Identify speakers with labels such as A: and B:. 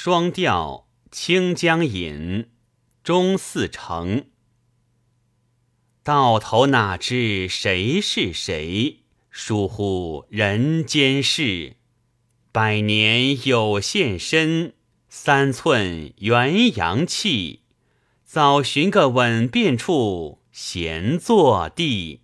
A: 双调《清江引》中四成。到头哪知谁是谁？疏忽人间事。百年有现身，三寸元阳气。早寻个稳便处，闲坐地。